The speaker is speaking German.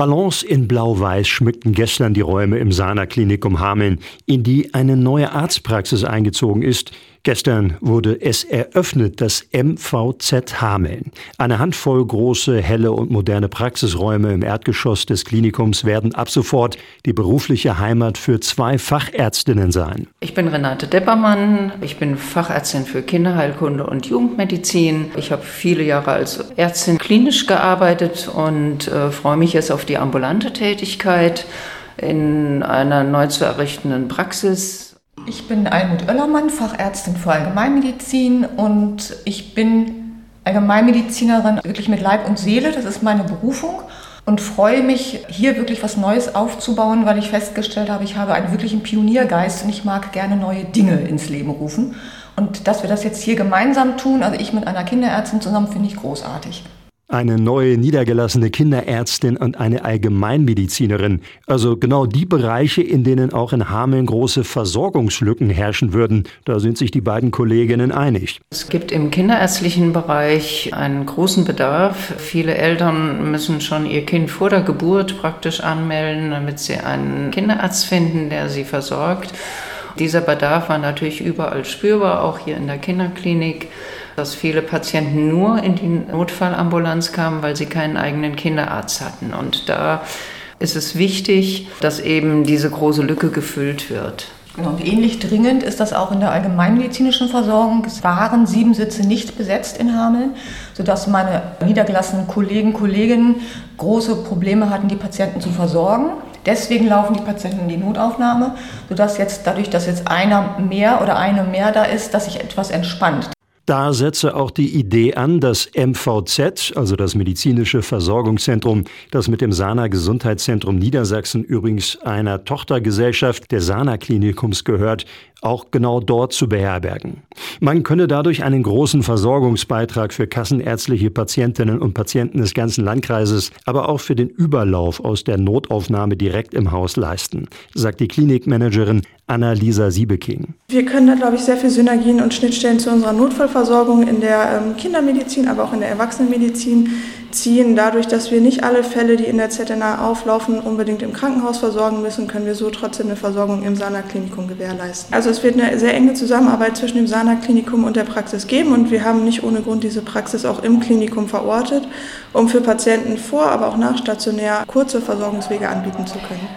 Ballons in Blau-Weiß schmückten gestern die Räume im Sana Klinikum Hameln, in die eine neue Arztpraxis eingezogen ist, Gestern wurde es eröffnet, das MVZ Hameln. Eine Handvoll große, helle und moderne Praxisräume im Erdgeschoss des Klinikums werden ab sofort die berufliche Heimat für zwei Fachärztinnen sein. Ich bin Renate Deppermann. Ich bin Fachärztin für Kinderheilkunde und Jugendmedizin. Ich habe viele Jahre als Ärztin klinisch gearbeitet und äh, freue mich jetzt auf die ambulante Tätigkeit in einer neu zu errichtenden Praxis ich bin Almut Oellermann, Fachärztin für Allgemeinmedizin und ich bin Allgemeinmedizinerin wirklich mit Leib und Seele, das ist meine Berufung und freue mich, hier wirklich was Neues aufzubauen, weil ich festgestellt habe, ich habe einen wirklichen Pioniergeist und ich mag gerne neue Dinge ins Leben rufen. Und dass wir das jetzt hier gemeinsam tun, also ich mit einer Kinderärztin zusammen, finde ich großartig eine neue niedergelassene Kinderärztin und eine Allgemeinmedizinerin. Also genau die Bereiche, in denen auch in Hameln große Versorgungslücken herrschen würden. Da sind sich die beiden Kolleginnen einig. Es gibt im kinderärztlichen Bereich einen großen Bedarf. Viele Eltern müssen schon ihr Kind vor der Geburt praktisch anmelden, damit sie einen Kinderarzt finden, der sie versorgt. Dieser Bedarf war natürlich überall spürbar, auch hier in der Kinderklinik dass viele Patienten nur in die Notfallambulanz kamen, weil sie keinen eigenen Kinderarzt hatten. Und da ist es wichtig, dass eben diese große Lücke gefüllt wird. Genau, und ähnlich dringend ist das auch in der allgemeinmedizinischen Versorgung. Es waren sieben Sitze nicht besetzt in Hameln, sodass meine niedergelassenen Kollegen, Kolleginnen große Probleme hatten, die Patienten zu versorgen. Deswegen laufen die Patienten in die Notaufnahme, sodass jetzt dadurch, dass jetzt einer mehr oder eine mehr da ist, dass sich etwas entspannt. Da setze auch die Idee an, das MVZ, also das medizinische Versorgungszentrum, das mit dem Sana Gesundheitszentrum Niedersachsen übrigens einer Tochtergesellschaft der Sana Klinikums gehört, auch genau dort zu beherbergen. Man könne dadurch einen großen Versorgungsbeitrag für kassenärztliche Patientinnen und Patienten des ganzen Landkreises, aber auch für den Überlauf aus der Notaufnahme direkt im Haus leisten, sagt die Klinikmanagerin Annalisa Siebeking. Wir können da, glaube ich, sehr viele Synergien und Schnittstellen zu unserer Notfallversorgung in der ähm, Kindermedizin, aber auch in der Erwachsenenmedizin ziehen. Dadurch, dass wir nicht alle Fälle, die in der ZNA auflaufen, unbedingt im Krankenhaus versorgen müssen, können wir so trotzdem eine Versorgung im Sana-Klinikum gewährleisten. Also es wird eine sehr enge Zusammenarbeit zwischen dem Sana-Klinikum und der Praxis geben und wir haben nicht ohne Grund diese Praxis auch im Klinikum verortet, um für Patienten vor, aber auch nachstationär kurze Versorgungswege anbieten zu können.